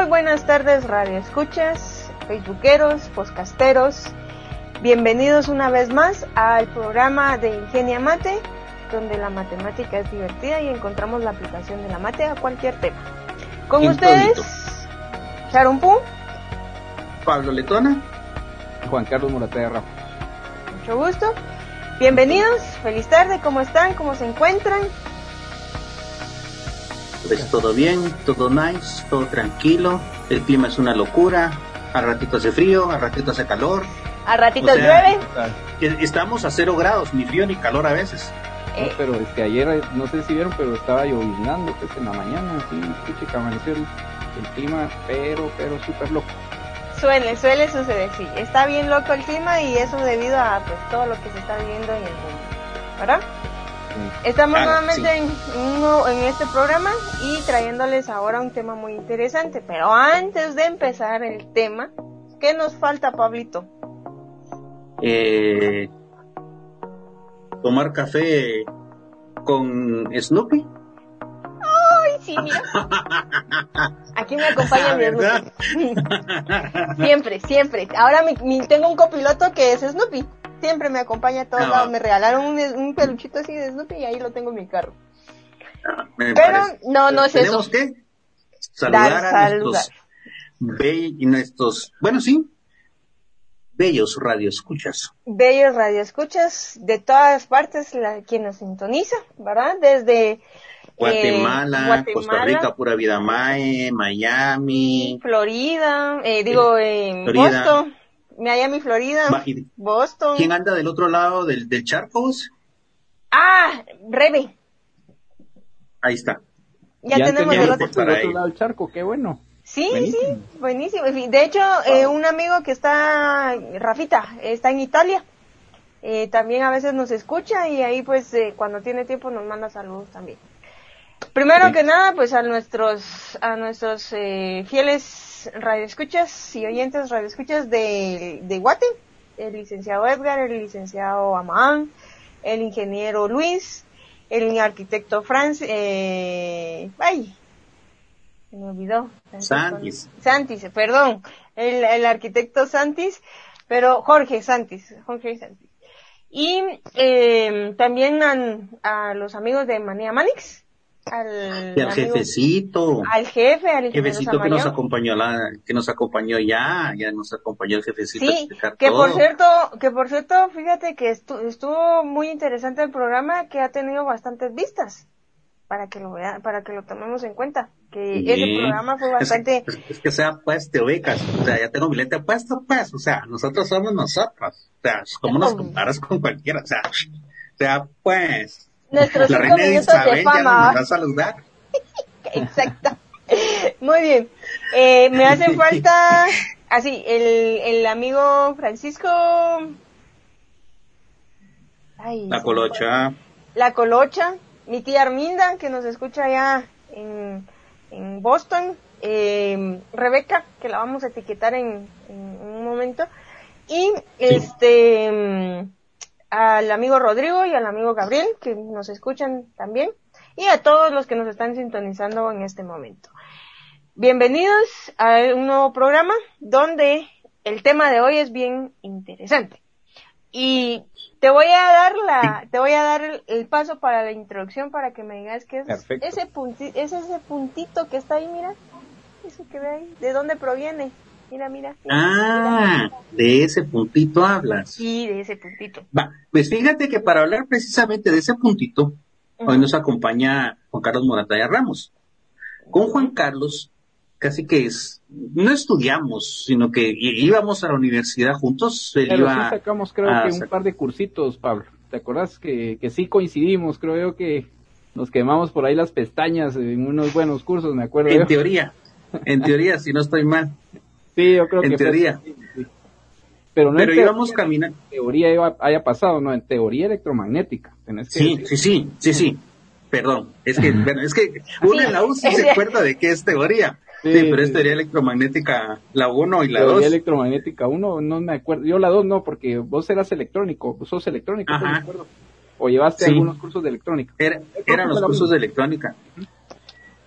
Muy buenas tardes, radio escuchas, facebookeros, podcasteros. Bienvenidos una vez más al programa de Ingenia Mate, donde la matemática es divertida y encontramos la aplicación de la mate a cualquier tema. Con ustedes, Sharon Pum, Pablo Letona, Juan Carlos Moraterra. Mucho gusto. Bienvenidos, feliz tarde, ¿cómo están? ¿Cómo se encuentran? Pues todo bien, todo nice, todo tranquilo. El clima es una locura. A ratito hace frío, a ratito hace calor. A ratito llueve. Estamos a cero grados, ni frío ni calor a veces. Eh. pero es que ayer, no sé si vieron, pero estaba lloviznando pues en la mañana, así, que amaneció el, el clima, pero, pero súper loco. Suele, suele suceder, sí. Está bien loco el clima y eso debido a pues todo lo que se está viviendo en el mundo, ¿verdad? Estamos nuevamente en, en, este programa y trayéndoles ahora un tema muy interesante. Pero antes de empezar el tema, ¿qué nos falta, Pablito? Eh, tomar café con Snoopy. Ay, sí, mira. Aquí me acompaña mi Snoopy. siempre, siempre. Ahora mi, tengo un copiloto que es Snoopy siempre me acompaña a todos lados. Me regalaron un, peluchito así de Snoopy y ahí lo tengo en mi carro. Ah, Pero no, no es ¿Tenemos eso. que saludar a nuestros, nuestros, bueno, sí, bellos radioescuchas. Bellos radioescuchas de todas partes, la, quien nos sintoniza, ¿verdad? Desde eh, Guatemala, Costa Rica, Pura Vida Mae, Miami, Florida, eh, digo, en Boston. Miami, Florida, Boston. ¿Quién anda del otro lado del, del charco? Ah, Rebe. Ahí está. Ya, tenemos del otro, lado del charco, qué bueno. Sí, sí, buenísimo. De hecho, eh, un amigo que está, Rafita, está en Italia. Eh, también a veces nos escucha y ahí pues eh, cuando tiene tiempo nos manda saludos también. Primero que nada, pues a nuestros, a nuestros fieles radioescuchas y oyentes radioescuchas de, de Guate, el licenciado Edgar, el licenciado Amán, el ingeniero Luis, el arquitecto Franz, eh, ay, se me olvidó. Santis. Santis, perdón, el, el arquitecto Santis, pero Jorge Santis, Jorge Santis. Y eh, también a, a, los amigos de Manía Manix, al, y al jefecito. Al jefe, al jefecito que nos acompañó la, que nos acompañó ya, ya nos acompañó el jefecito. Sí, que por cierto, que por cierto, fíjate que estuvo muy interesante el programa que ha tenido bastantes vistas para que lo vean, para que lo tomemos en cuenta. Que ese programa fue bastante. Es, que sea pues te ubicas, o sea, ya tengo mi lente puesto pues, o sea, nosotros somos nosotros, o sea, ¿cómo nos comparas con cualquiera? O sea, o sea, pues, Nuestros cinco minutos de fama. a saludar. Exacto. Muy bien. Eh, me hacen falta, así, el, el amigo Francisco. la Colocha. La Colocha. Mi tía Arminda, que nos escucha allá en, en Boston. Eh, Rebeca, que la vamos a etiquetar en, en un momento. Y este al amigo Rodrigo y al amigo Gabriel, que nos escuchan también, y a todos los que nos están sintonizando en este momento. Bienvenidos a un nuevo programa donde el tema de hoy es bien interesante. Y te voy a dar la, te voy a dar el, paso para la introducción para que me digas qué es ese puntito, es ese puntito que está ahí, mira, eso que ve ahí, de dónde proviene. Mira, mira. ah, de ese puntito hablas. Sí, de ese puntito. Va, pues fíjate que para hablar precisamente de ese puntito, hoy nos acompaña Juan Carlos Morataya Ramos. Con Juan Carlos, casi que es, no estudiamos, sino que íbamos a la universidad juntos. Pero sí sacamos creo que un par de cursitos, Pablo. ¿Te acuerdas que, que sí coincidimos? Creo yo que nos quemamos por ahí las pestañas en unos buenos cursos, me acuerdo. En teoría, en teoría, si no estoy mal. Sí, yo creo en teoría. Pero no Pero íbamos caminando. En teoría haya pasado, no, en teoría electromagnética. sí, sí, sí, sí, sí. Perdón, es que, bueno, es que uno en la U sí se acuerda de qué es teoría. Sí, pero es teoría electromagnética la 1 y la 2. Teoría electromagnética 1, no me acuerdo. Yo la 2 no, porque vos eras electrónico, vos sos electrónico, no me acuerdo. O llevaste algunos cursos de electrónica. eran los cursos de electrónica.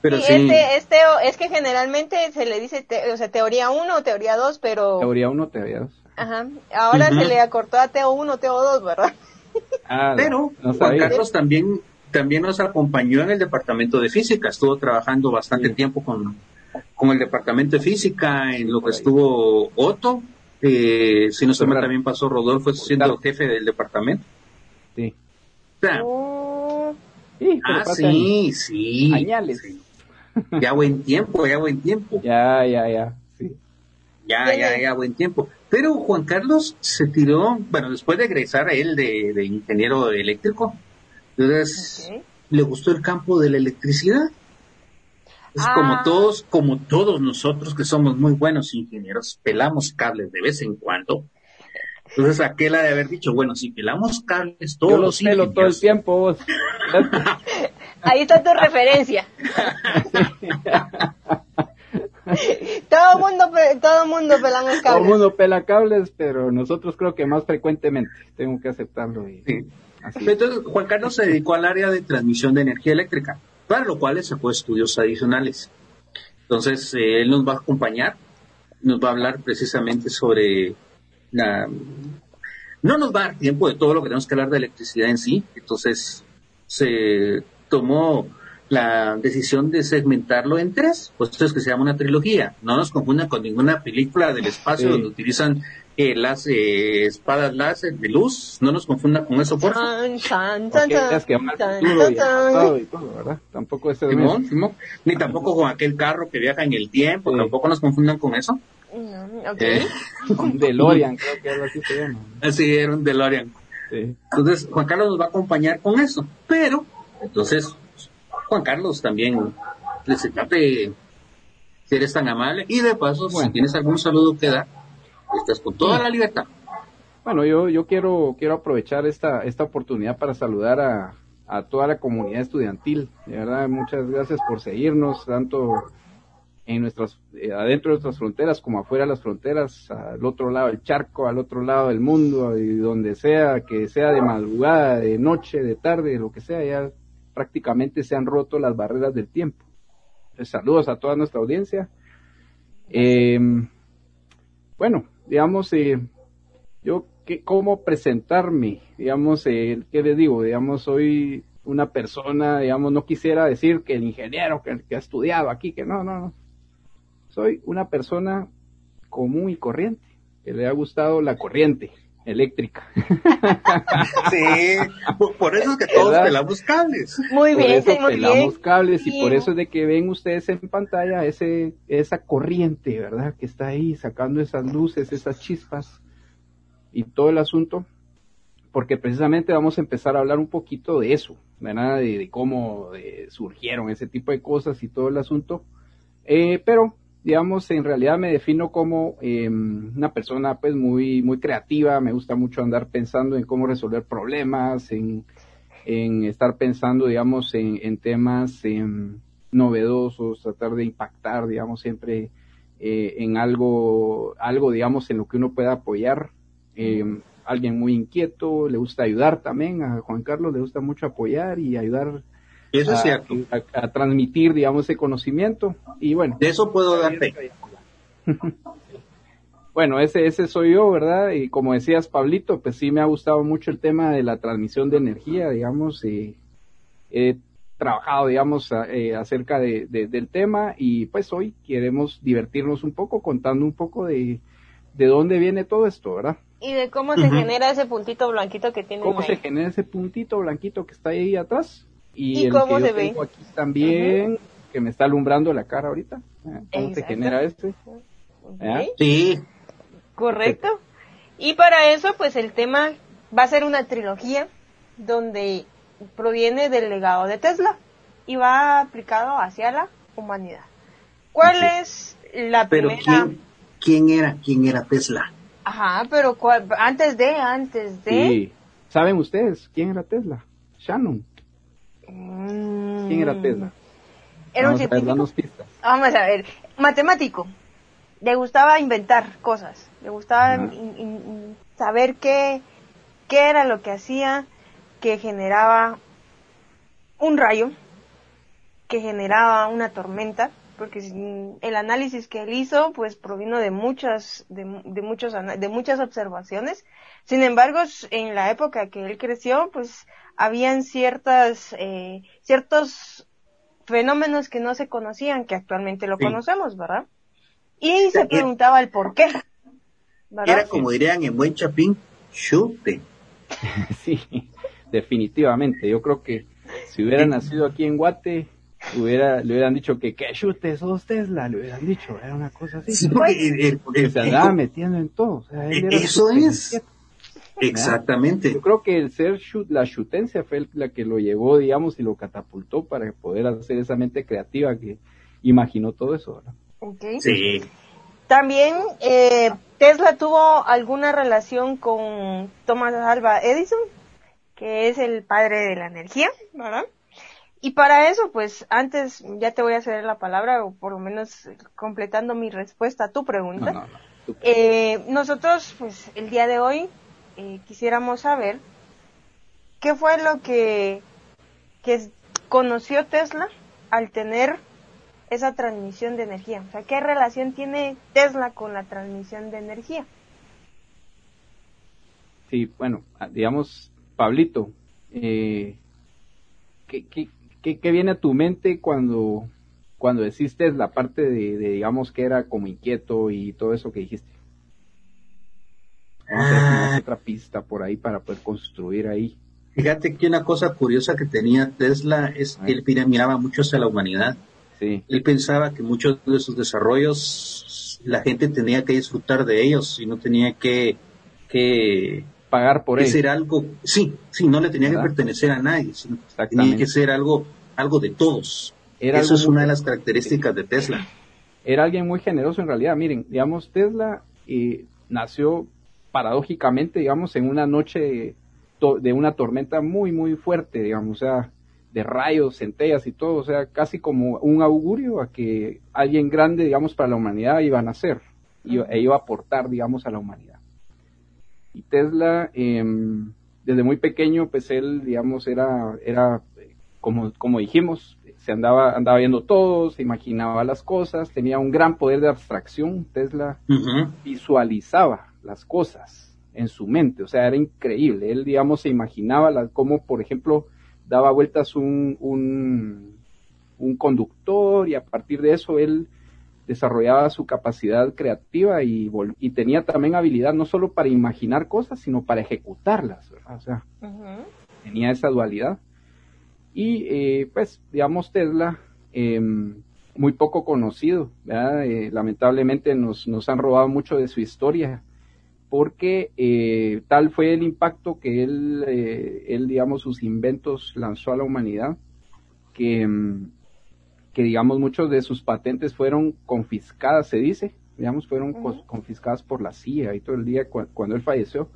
Pero sí, Este, este, es que generalmente se le dice, o sea, teoría 1 o teoría 2, pero... Teoría 1, teoría 2. Ajá. Ahora se le acortó a Teo 1, Teo 2, ¿verdad? Ah, pero Juan Carlos también, también nos acompañó en el departamento de física. Estuvo trabajando bastante tiempo con, con el departamento de física, en lo que estuvo Otto. Eh, si no se me también pasó Rodolfo siendo jefe del departamento. Sí. Oh. ah, sí, sí. Ya buen tiempo, ya buen tiempo. Ya, ya, ya. Ya, ya, ya, buen tiempo. Pero Juan Carlos se tiró, bueno, después de egresar a él de, ingeniero eléctrico, entonces le gustó el campo de la electricidad. Es como ah. todos, como todos nosotros que somos muy buenos ingenieros, pelamos cables de vez en cuando. Entonces aquel ha de haber dicho, bueno, si pelamos cables todos los pelo todo el tiempo. Ahí está tu referencia. todo mundo todo mundo pelamos cables. Todo mundo pela cables, pero nosotros creo que más frecuentemente. Tengo que aceptarlo. Entonces, Juan Carlos se dedicó al área de transmisión de energía eléctrica, para lo cual sacó estudios adicionales. Entonces, eh, él nos va a acompañar, nos va a hablar precisamente sobre la... No nos va a dar tiempo de todo lo que tenemos que hablar de electricidad en sí, entonces se tomó la decisión de segmentarlo en tres, pues esto es que se llama una trilogía. No nos confundan con ninguna película del espacio donde utilizan eh, las eh, espadas láser de luz. No nos confundan con eso, por favor. Tampoco es Ni tampoco con aquel carro que viaja en el tiempo. Tampoco nos confundan con eso. Eh, un DeLorean, creo que algo así se llama. Sí, era un DeLorean. Entonces, Juan Carlos nos va a acompañar con eso. Pero, entonces, Juan Carlos también les si eres tan amable. Y de paso si tienes algún saludo que dar estás con toda la libertad. Bueno yo yo quiero quiero aprovechar esta esta oportunidad para saludar a, a toda la comunidad estudiantil. De verdad muchas gracias por seguirnos tanto en nuestras eh, adentro de nuestras fronteras como afuera de las fronteras al otro lado del charco al otro lado del mundo y donde sea que sea de madrugada de noche de tarde lo que sea ya prácticamente se han roto las barreras del tiempo. saludos a toda nuestra audiencia. Eh, bueno, digamos, eh, yo, que, ¿cómo presentarme? Digamos, eh, ¿qué les digo? Digamos, soy una persona, digamos, no quisiera decir que el ingeniero que, que ha estudiado aquí, que no, no, no. Soy una persona común y corriente, que le ha gustado la corriente, eléctrica. sí, por, eso es que todos pelamos cables. Muy bien, por eso pelamos cables y por eso es de que ven ustedes en pantalla ese esa corriente, ¿verdad? Que está ahí sacando esas luces, esas chispas y todo el asunto, porque precisamente vamos a empezar a hablar un poquito de eso, ¿verdad? De, cómo surgieron ese tipo de cosas y todo el asunto. Eh, pero digamos, en realidad me defino como em, una persona pues muy, muy creativa, me gusta mucho andar pensando en cómo resolver problemas, en, en estar pensando, digamos, en, en temas em, novedosos, tratar de impactar, digamos, siempre eh, en algo, algo, digamos, en lo que uno pueda apoyar. Em, alguien muy inquieto, le gusta ayudar también, a Juan Carlos le gusta mucho apoyar y ayudar eso es cierto. A, transmitir, digamos, ese conocimiento. Y bueno. De eso puedo dar fe. bueno, ese, ese soy yo, ¿verdad? Y como decías, Pablito, pues sí me ha gustado mucho el tema de la transmisión de energía, digamos. Y he trabajado, digamos, eh, acerca de, del tema y pues hoy queremos divertirnos un poco contando un poco de, de dónde viene todo esto, ¿verdad? Y de cómo se genera ese puntito blanquito que tiene. ¿Cómo se genera ese puntito blanquito que está ahí atrás? Y, el cómo que se tengo aquí también, que me está alumbrando la cara ahorita. ¿eh? ¿Cómo se genera este? Sí. Correcto. Y para eso, pues el tema va a ser una trilogía donde proviene del legado de Tesla y va aplicado hacia la humanidad. ¿Cuál es la pero primera? ¿quién, ¿quién, era, quién era Tesla? Ajá, pero antes de, antes de. Sí. ¿Saben ustedes quién era Tesla? Shannon. ¿Quién era Tesla? Era un científico. Vamos a ver, matemático. Le gustaba inventar cosas. Le gustaba saber qué, qué era lo que hacía que generaba un rayo que generaba una tormenta, porque el análisis que él hizo, pues provino de muchas, de, muchos, de muchas observaciones. Sin embargo, en la época que él creció, pues habían ciertas, eh, ciertos fenómenos que no se conocían, que actualmente lo conocemos, ¿verdad? Y se preguntaba el por qué. Era como dirían en buen chapín, chute. sí, definitivamente. Yo creo que si hubiera nacido aquí en Guate, hubiera, le hubieran dicho que que chute sos Tesla, le hubieran dicho, era una cosa así. Sí, porque se andaba metiendo en todo. eso es. Exactamente. Yo creo que el ser la chutencia fue la que lo llevó, digamos, y lo catapultó para poder hacer esa mente creativa que imaginó todo eso. ¿verdad? Okay. Sí. También eh, Tesla tuvo alguna relación con Thomas Alva Edison, que es el padre de la energía, ¿verdad? Y para eso, pues antes ya te voy a ceder la palabra, o por lo menos completando mi respuesta a tu pregunta. Eh, nosotros, pues el día de hoy eh, quisiéramos saber qué fue lo que, que conoció Tesla al tener esa transmisión de energía. O sea, ¿qué relación tiene Tesla con la transmisión de energía? Sí, bueno, ah, digamos, Pablito, eh, ¿qué, qué, viene a tu mente cuando, cuando decís la parte de, digamos, que era como inquieto y todo eso que dijiste? Vamos a otra pista por ahí para poder construir ahí. Fíjate que una cosa curiosa que tenía Tesla es que él miraba mucho hacia la humanidad. Sí. Él pensaba que muchos de sus desarrollos la gente tenía que disfrutar de ellos y no tenía que, que pagar por que ser algo, sí, sí, no le tenía que pertenecer a nadie, sino tenía que ser algo, algo de todos. Eso es una de las características de Tesla. Era alguien muy generoso en realidad. Miren, digamos, Tesla eh, nació paradójicamente, digamos, en una noche de una tormenta muy, muy fuerte, digamos, o sea, de rayos, centellas y todo, o sea, casi como un augurio a que alguien grande, digamos, para la humanidad iba a nacer e iba a aportar, digamos, a la humanidad. Y Tesla, em, desde muy pequeño, pues él, digamos, era, era como, como dijimos, se andaba, andaba viendo todo, se imaginaba las cosas, tenía un gran poder de abstracción. Tesla visualizaba las cosas en su mente, o sea, era increíble. Él, digamos, se imaginaba la, cómo, por ejemplo, daba vueltas un, un, un conductor y a partir de eso él desarrollaba su capacidad creativa y, y, tenía también habilidad no solo para imaginar cosas, sino para ejecutarlas, O sea, tenía esa dualidad. Y eh, pues, digamos, Tesla, em, muy poco conocido, eh, lamentablemente nos, nos han robado mucho de su historia porque eh, tal fue el impacto que él, eh, él, digamos, sus inventos lanzó a la humanidad, que, mm, que, digamos, muchos de sus patentes fueron confiscadas, se dice, digamos, fueron confiscadas por la CIA y todo el día cuando él falleció,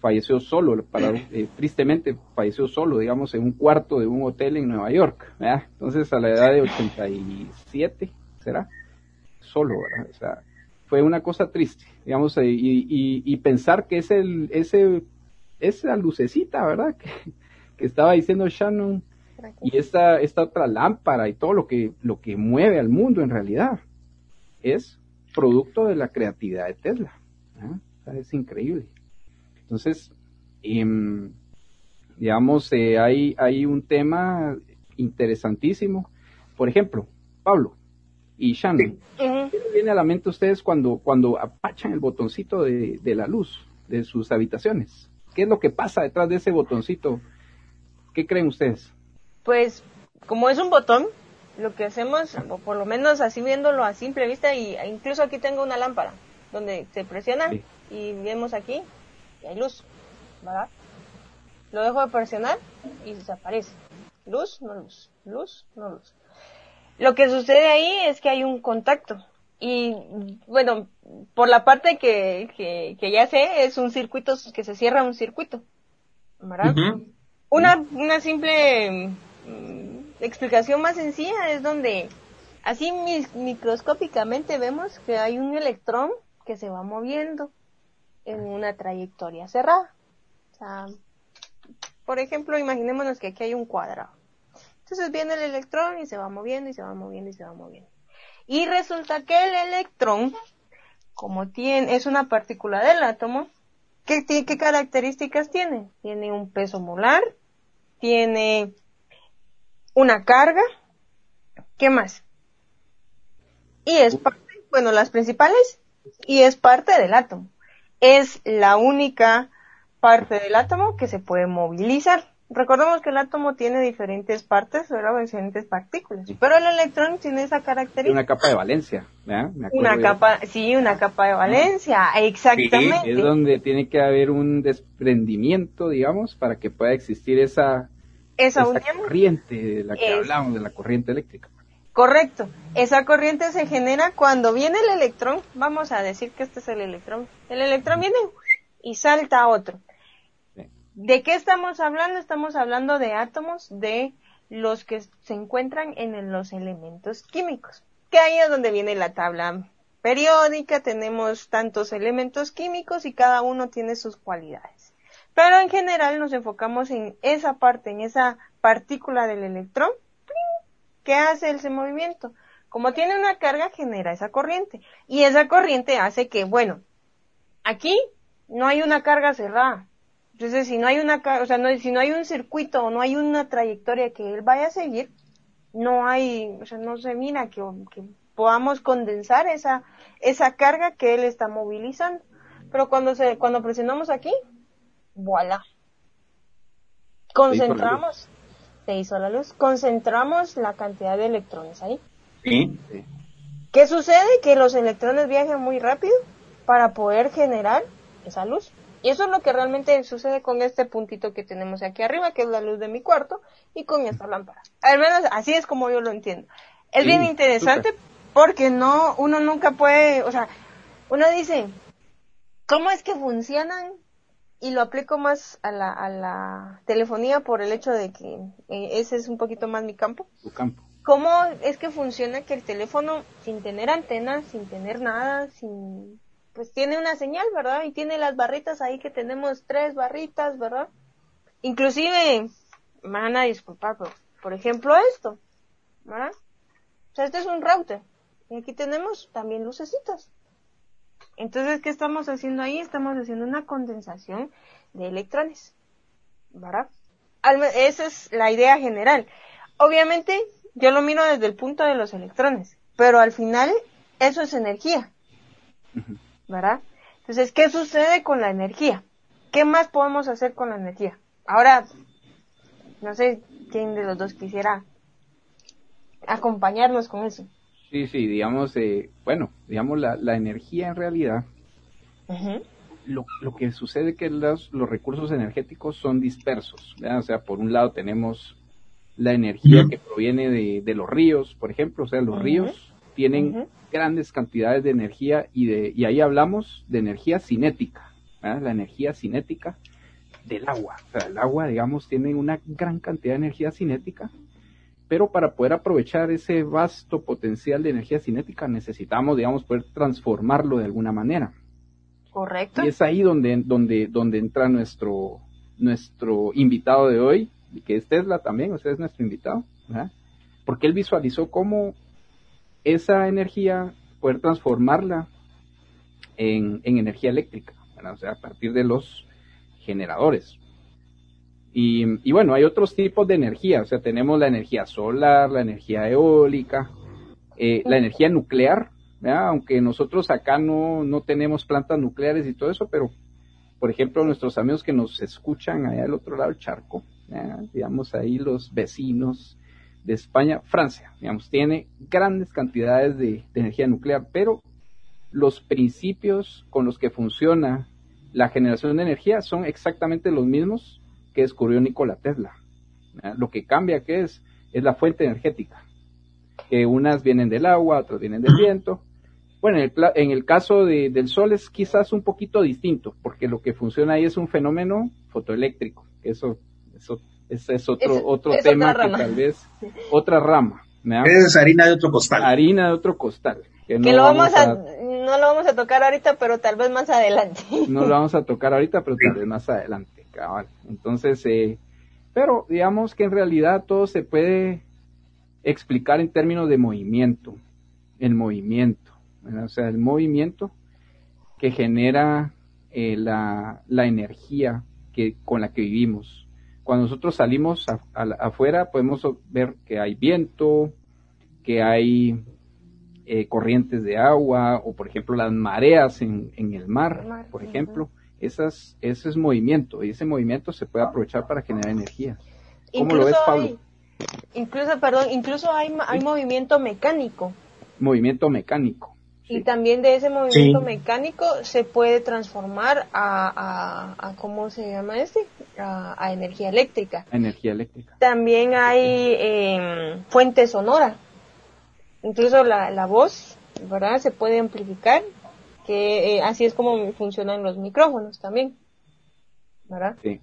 falleció solo, para, eh, tristemente falleció solo, digamos, en un cuarto de un hotel en Nueva York, Entonces a la edad de 87, ¿será? Solo, ¿verdad? O sea, fue una cosa triste, digamos, eh, y, y, pensar que ese, ese, esa lucecita, ¿verdad? Que, estaba diciendo Shannon, y esta, esta otra lámpara y todo lo que, lo que mueve al mundo en realidad, es producto de la creatividad de Tesla. es increíble. Entonces, em, digamos, eh, hay, hay un tema interesantísimo. Por ejemplo, Pablo, y Shannon, ¿qué viene a la mente a ustedes cuando, cuando apachan el botoncito de, la luz de sus habitaciones? ¿Qué es lo que pasa detrás de ese botoncito? ¿Qué creen ustedes? Pues, como es un botón, lo que hacemos, o por lo menos así viéndolo a simple vista, y incluso aquí tengo una lámpara, donde se presiona y vemos aquí, y hay luz, ¿verdad? Lo dejo de presionar y desaparece. Luz, no luz, luz, no luz. Lo que sucede ahí es que hay un contacto. Y bueno, por la parte que, que, ya sé, es un circuito que se cierra un circuito. ¿Verdad? Una, una simple mm, explicación más sencilla es donde así microscópicamente vemos que hay un electrón que se va moviendo en una trayectoria cerrada. O sea, por ejemplo, imaginémonos que aquí hay un cuadrado. Entonces viene el electrón y se va moviendo y se va moviendo y se va moviendo. Y resulta que el electrón, como tiene, es una partícula del átomo, ¿qué, qué características tiene? Tiene un peso molar, tiene una carga, ¿qué más? Y es parte, bueno, las principales, y es parte del átomo. Es la única parte del átomo que se puede movilizar. Recordemos que el átomo tiene diferentes partes, ¿verdad? diferentes partículas. Pero el electrón tiene esa característica. Una capa de valencia, Una capa, sí, una capa de valencia, exactamente. es donde tiene que haber un desprendimiento, digamos, para que pueda existir esa, esa, corriente de la que hablamos, de la corriente eléctrica. Correcto. Esa corriente se genera cuando viene el electrón. Vamos a decir que este es el electrón. El electrón viene y salta a otro. ¿De qué estamos hablando? Estamos hablando de átomos de los que se encuentran en los elementos químicos. Que ahí es donde viene la tabla periódica, tenemos tantos elementos químicos y cada uno tiene sus cualidades. Pero en general nos enfocamos en esa parte, en esa partícula del electrón que hace ese movimiento. Como tiene una carga, genera esa corriente. Y esa corriente hace que, bueno, aquí no hay una carga cerrada. Entonces, si no hay una, o sea, no, si no hay un circuito o no hay una trayectoria que él vaya a seguir, no hay, o sea, no se mira que, podamos condensar esa, esa carga que él está movilizando. Pero cuando se, cuando presionamos aquí, voilà. Concentramos, se hizo la luz, concentramos la cantidad de electrones ahí. Sí. ¿Qué sucede? Que los electrones viajan muy rápido para poder generar esa luz. Y eso es lo que realmente sucede con este puntito que tenemos aquí arriba, que es la luz de mi cuarto, y con esta lámpara. Al menos así es como yo lo entiendo. Es bien interesante porque no, uno nunca puede, o sea, uno dice, ¿cómo es que funcionan? Y lo aplico más a la, a la telefonía por el hecho de que eh, ese es un poquito más mi campo. Tu campo. ¿Cómo es que funciona que el teléfono, sin tener antena, sin tener nada, sin pues tiene una señal, ¿verdad? Y tiene las barritas ahí que tenemos tres barritas, ¿verdad? Inclusive, me van a disculpar, pero, por ejemplo esto, ¿verdad? O sea, este es un router. Y aquí tenemos también lucecitas. Entonces, ¿qué estamos haciendo ahí? Estamos haciendo una condensación de electrones, ¿verdad? Esa es la idea general. Obviamente, yo lo miro desde el punto de los electrones, pero al final, eso es energía. ¿Verdad? Entonces, ¿qué sucede con la energía? ¿Qué más podemos hacer con la energía? Ahora, no sé quién de los dos quisiera acompañarnos con eso. Sí, sí, digamos, eh, bueno, digamos, la, la energía en realidad, lo, lo, que sucede es que los, los recursos energéticos son dispersos, o sea, por un lado tenemos la energía que proviene de, de, los ríos, por ejemplo, o sea, los ríos tienen grandes cantidades de energía y, de, y ahí hablamos de energía cinética, la energía cinética del agua. O sea, el agua, digamos, tiene una gran cantidad de energía cinética, pero para poder aprovechar ese vasto potencial de energía cinética necesitamos, digamos, poder transformarlo de alguna manera. Correcto. Y es ahí donde, donde, donde entra nuestro, nuestro invitado de hoy, que es Tesla también, usted es nuestro invitado, porque él visualizó cómo esa energía, poder transformarla en, energía eléctrica, o sea, a partir de los generadores. Y, bueno, hay otros tipos de energía, o sea, tenemos la energía solar, la energía eólica, eh, la energía nuclear, aunque nosotros acá no, no tenemos plantas nucleares y todo eso, pero por ejemplo, nuestros amigos que nos escuchan allá del otro lado del charco, digamos ahí los vecinos de España, Francia, digamos, tiene grandes cantidades de, energía nuclear, pero los principios con los que funciona la generación de energía son exactamente los mismos que descubrió Nikola Tesla. Lo que cambia que es es la fuente energética, que unas vienen del agua, otras vienen del viento. Bueno, en el, en el caso del sol es quizás un poquito distinto, porque lo que funciona ahí es un fenómeno fotoeléctrico, eso, eso ese es otro, otro tema que tal vez, otra rama. Es harina de otro costal. Harina de otro costal. Que, no, lo vamos a, no lo vamos a tocar ahorita, pero tal vez más adelante. No lo vamos a tocar ahorita, pero tal vez más adelante, cabal. Entonces, eh, Pero digamos que en realidad todo se puede explicar en términos de movimiento, el movimiento, o sea, el movimiento que genera eh, la, energía que, con la que vivimos. Cuando nosotros salimos afuera podemos ver que hay viento, que hay eh, corrientes de agua o por ejemplo las mareas en, el mar, por ejemplo. Esas, ese es movimiento y ese movimiento se puede aprovechar para generar energía. ¿Cómo lo ves, Pablo? incluso, perdón, incluso hay, hay movimiento mecánico. Movimiento mecánico. Y también de ese movimiento mecánico se puede transformar a, a, ¿cómo se llama este? A, energía eléctrica. Energía eléctrica. También hay eh, fuente sonora. Incluso la, la voz, ¿verdad? Se puede amplificar, que eh, así es como funcionan los micrófonos también. ¿Verdad? Sí.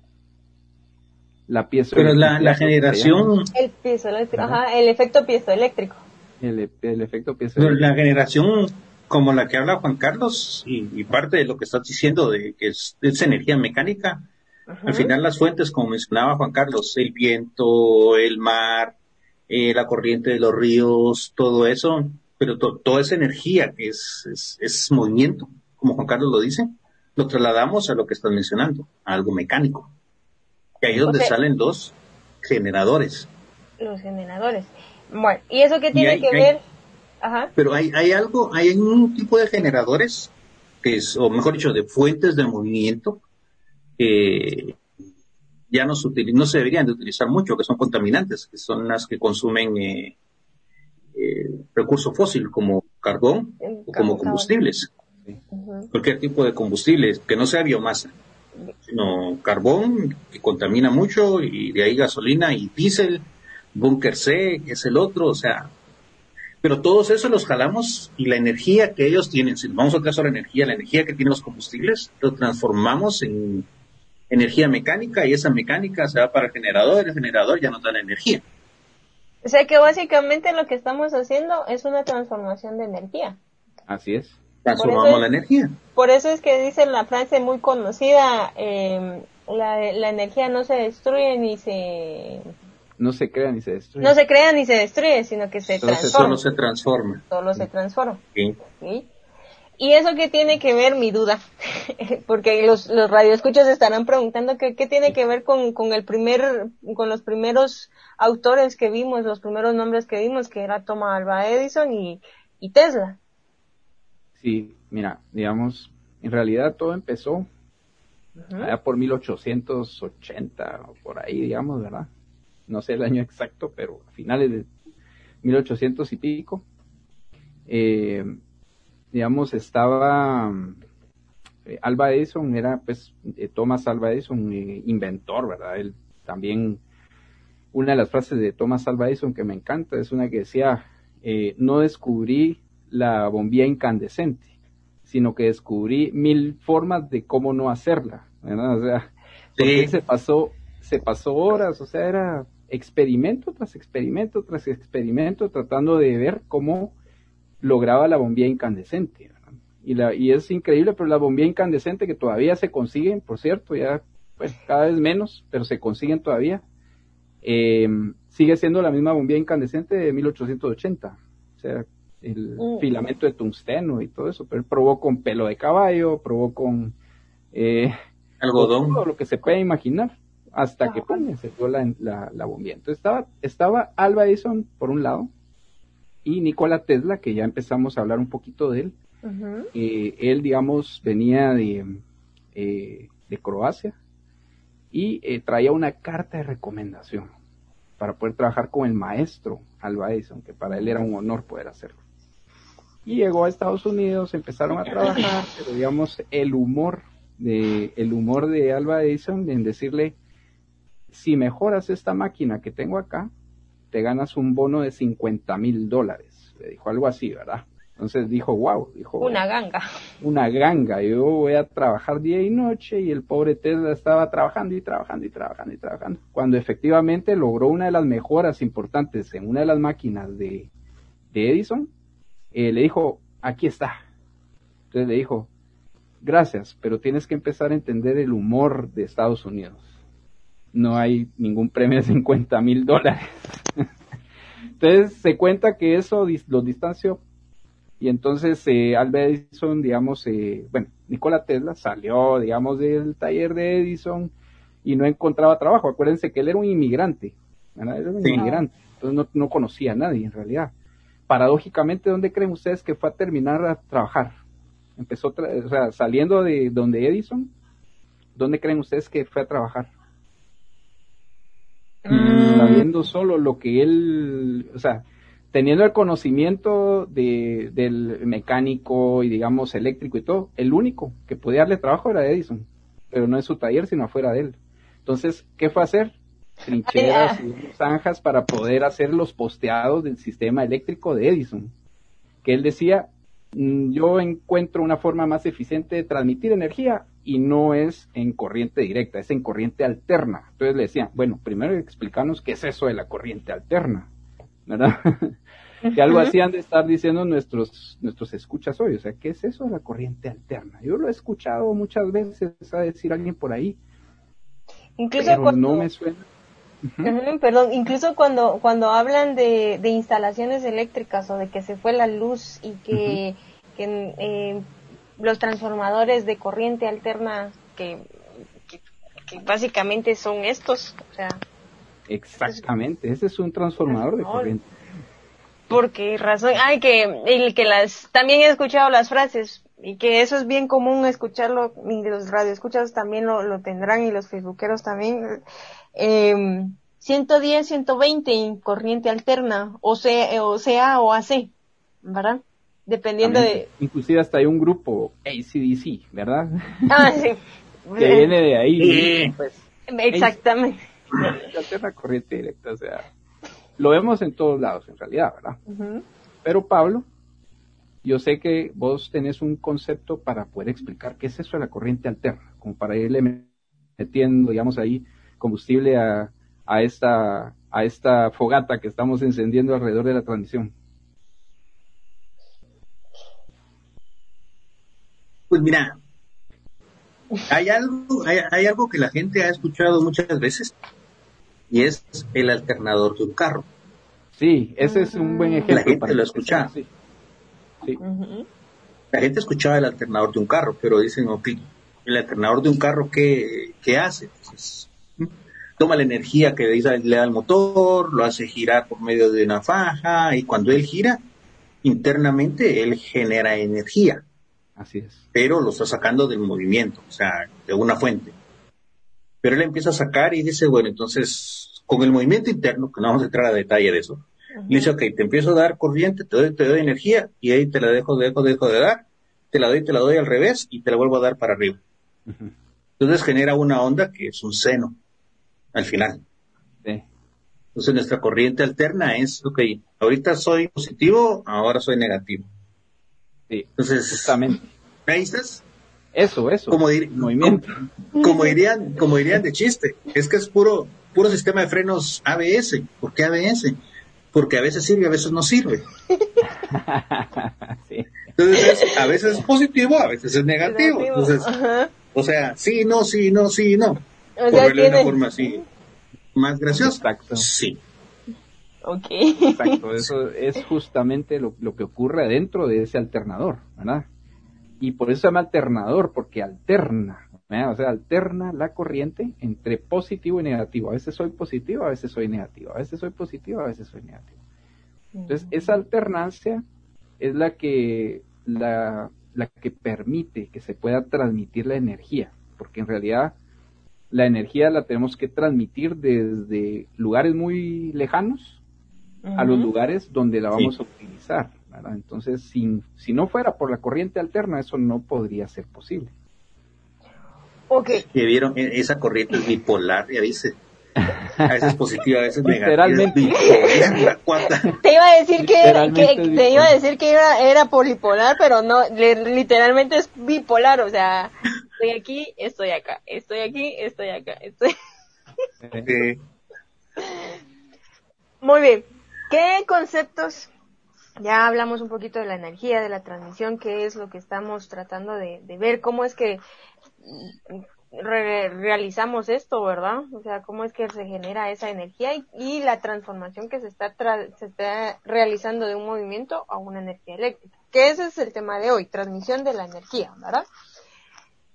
La pieza Pero la, la generación... El piezoeléctrico, ajá, el efecto piezoeléctrico. El, el efecto piezoeléctrico. la generación como la que habla Juan Carlos y, parte de lo que estás diciendo de que es, energía mecánica, al final las fuentes, como mencionaba Juan Carlos, el viento, el mar, eh, la corriente de los ríos, todo eso, pero toda esa energía que es, es, movimiento, como Juan Carlos lo dice, lo trasladamos a lo que estás mencionando, a algo mecánico. Que ahí es donde salen los generadores. Los generadores. Bueno, ¿y eso qué tiene que ver? Pero hay, hay algo, hay un tipo de generadores, que es, o mejor dicho, de fuentes de movimiento, que ya no se, no se deberían de utilizar mucho, que son contaminantes, que son las que consumen eh, eh, recursos fósiles como carbón o como combustibles. Cualquier tipo de combustible, que no sea biomasa, sino carbón, que contamina mucho, y de ahí gasolina y diésel, búnker C, que es el otro, o sea, pero todos esos los jalamos y la energía que ellos tienen, si vamos al caso de la energía, la energía que tienen los combustibles, lo transformamos en energía mecánica y esa mecánica se va para el generador, el generador ya nos da la energía. O sea que básicamente lo que estamos haciendo es una transformación de energía. Así es. Transformamos la energía. Por eso es que dice la frase muy conocida, eh, la, la energía no se destruye ni se no se crea ni se destruye. No se crea ni se destruye, sino que se transforma. solo se transforma. Solo se transforma. Sí. Y eso qué tiene que ver, mi duda, porque los, los radioescuchos estarán preguntando qué, qué tiene que ver con, con el primer, con los primeros autores que vimos, los primeros nombres que vimos, que era Thomas Alva Edison y, y Tesla. Sí, mira, digamos, en realidad todo empezó allá por 1880 o por ahí, digamos, ¿verdad? no sé el año exacto, pero a finales de 1800 y pico, eh, digamos, estaba eh, Alba Edison, era pues eh, Thomas Alba Edison, inventor, ¿verdad? Él también, una de las frases de Thomas Alba Edison que me encanta es una que decía, no descubrí la bombilla incandescente, sino que descubrí mil formas de cómo no hacerla, ¿verdad? O sea, se pasó, se pasó horas, o sea, era experimento tras experimento tras experimento tratando de ver cómo lograba la bombilla incandescente. Y, la, y es increíble, pero la bombilla incandescente que todavía se consiguen, por cierto, ya pues cada vez menos, pero se consiguen todavía, eh, sigue siendo la misma bombilla incandescente de 1880. O sea, el mm. filamento de tungsteno y todo eso, pero él probó con pelo de caballo, probó con eh, algodón, todo lo que se puede imaginar hasta que pum, se dio la, la, bombilla. Entonces estaba, estaba Alba Edison por un lado y Nikola Tesla, que ya empezamos a hablar un poquito de él. Eh, él, digamos, venía de, eh, de Croacia y eh, traía una carta de recomendación para poder trabajar con el maestro Alba Edison, que para él era un honor poder hacerlo. Y llegó a Estados Unidos, empezaron a trabajar, pero digamos, el humor de, el humor de Alba Edison en decirle, si mejoras esta máquina que tengo acá, te ganas un bono de 50 mil dólares. Le dijo algo así, ¿verdad? Entonces dijo, wow, dijo. Una ganga. Una ganga. Yo voy a trabajar día y noche y el pobre Tesla estaba trabajando y trabajando y trabajando y trabajando. Cuando efectivamente logró una de las mejoras importantes en una de las máquinas de, Edison, eh, le dijo, aquí está. Entonces le dijo, gracias, pero tienes que empezar a entender el humor de Estados Unidos no hay ningún premio de 50 mil dólares. entonces se cuenta que eso los distanció y entonces eh, Albert Edison, digamos, eh, bueno, Nikola Tesla salió, digamos, del taller de Edison y no encontraba trabajo. Acuérdense que él era un inmigrante, ¿verdad? Era un inmigrante, entonces no, no, conocía a nadie en realidad. Paradójicamente, ¿dónde creen ustedes que fue a terminar a trabajar? Empezó, o sea, saliendo de donde Edison, ¿dónde creen ustedes que fue a trabajar? Mm. Sabiendo solo lo que él, o sea, teniendo el conocimiento de, del mecánico y digamos eléctrico y todo, el único que podía darle trabajo era Edison, pero no en su taller, sino afuera de él. Entonces, ¿qué fue a hacer? Trincheras y zanjas para poder hacer los posteados del sistema eléctrico de Edison. Que él decía, mm, yo encuentro una forma más eficiente de transmitir energía y no es en corriente directa, es en corriente alterna. Entonces le decían, bueno, primero explicarnos qué es eso de la corriente alterna, ¿verdad? que algo así han de estar diciendo nuestros, nuestros escuchas hoy. O sea, ¿qué es eso de la corriente alterna? Yo lo he escuchado muchas veces a decir alguien por ahí. Incluso cuando... no me suena. perdón, incluso cuando, cuando hablan de, de, instalaciones eléctricas o de que se fue la luz y que, que eh, los transformadores de corriente alterna que, que, básicamente son estos, o sea. Exactamente, ese es un transformador de corriente porque razón, ay, que, el que las, también he escuchado las frases, y que eso es bien común escucharlo, y los radioescuchados también lo, lo tendrán, y los facebookeros también, eh, 110, 120 en corriente alterna, o sea, o sea, o AC, ¿verdad? Dependiendo de... Inclusive hasta hay un grupo ACDC, ¿verdad? Ah, sí. que viene de ahí. Pues, Exactamente. Alterna corriente directa, o sea lo vemos en todos lados, en realidad, ¿verdad? Pero Pablo, yo sé que vos tenés un concepto para poder explicar qué es eso de la corriente alterna, como para irle metiendo, digamos, ahí combustible a, a, esta, a esta fogata que estamos encendiendo alrededor de la transmisión. Pues mira, hay algo, hay, hay algo que la gente ha escuchado muchas veces y es el alternador de un carro. Sí, ese es un buen ejemplo. La gente lo escucha. Sí. La gente escuchaba el alternador de un carro, pero dicen, ok, el alternador de un carro, ¿qué, qué hace? toma la energía que le da el motor, lo hace girar por medio de una faja, y cuando él gira, internamente él genera energía. Así es. Pero lo está sacando del movimiento, o sea, de una fuente. Pero él empieza a sacar y dice, bueno, entonces, con el movimiento interno, que no vamos a entrar a detalle de eso, dice, ok, te empiezo a dar corriente, te doy, te doy energía, y ahí te la dejo, dejo, dejo de dar, te la doy, te la doy al revés, y te la vuelvo a dar para arriba. Entonces genera una onda que es un seno, al final. Entonces nuestra corriente alterna es, ok, ahorita soy positivo, ahora soy negativo. Sí, Entonces, justamente. ¿Ahí estás? Eso, eso. Como, movimiento. Como, dirían, como dirían de chiste, es que es puro, puro sistema de frenos ABS. ¿Por qué ABS? Porque a veces sirve, a veces no sirve. Entonces, a veces es positivo, a veces es negativo. Entonces, o sea, sí, no, sí, no, sí, no. O sea, Por una forma así más graciosa. Exacto. Sí. Ok. Exacto, eso es justamente lo, lo que ocurre adentro de ese alternador, ¿verdad? y por eso se llama alternador, porque alterna, o sea, alterna la corriente entre positivo y negativo. A veces soy positivo, a veces soy negativo, a veces soy positivo, a veces soy negativo. Entonces, esa alternancia es la que, la, la que permite que se pueda transmitir la energía, porque en realidad la energía la tenemos que transmitir desde lugares muy lejanos a los lugares donde la vamos a utilizar. Entonces, si, si no fuera por la corriente alterna, eso no podría ser posible. Ok. Que vieron, e, esa corriente es bipolar, ya dice. A veces positiva, a veces negativa. Literalmente. Te iba a decir que, era, te iba a decir que era, era polipolar, pero no, literalmente es bipolar, o sea, estoy aquí, estoy acá, estoy aquí, estoy acá, estoy. Muy bien. ¿Qué conceptos ya hablamos un poquito de la energía, de la transmisión, que es lo que estamos tratando de, ver, cómo es que realizamos esto, ¿verdad? O sea, cómo es que se genera esa energía y, la transformación que se está, se está realizando de un movimiento a una energía eléctrica. Que ese es el tema de hoy, transmisión de la energía, ¿verdad?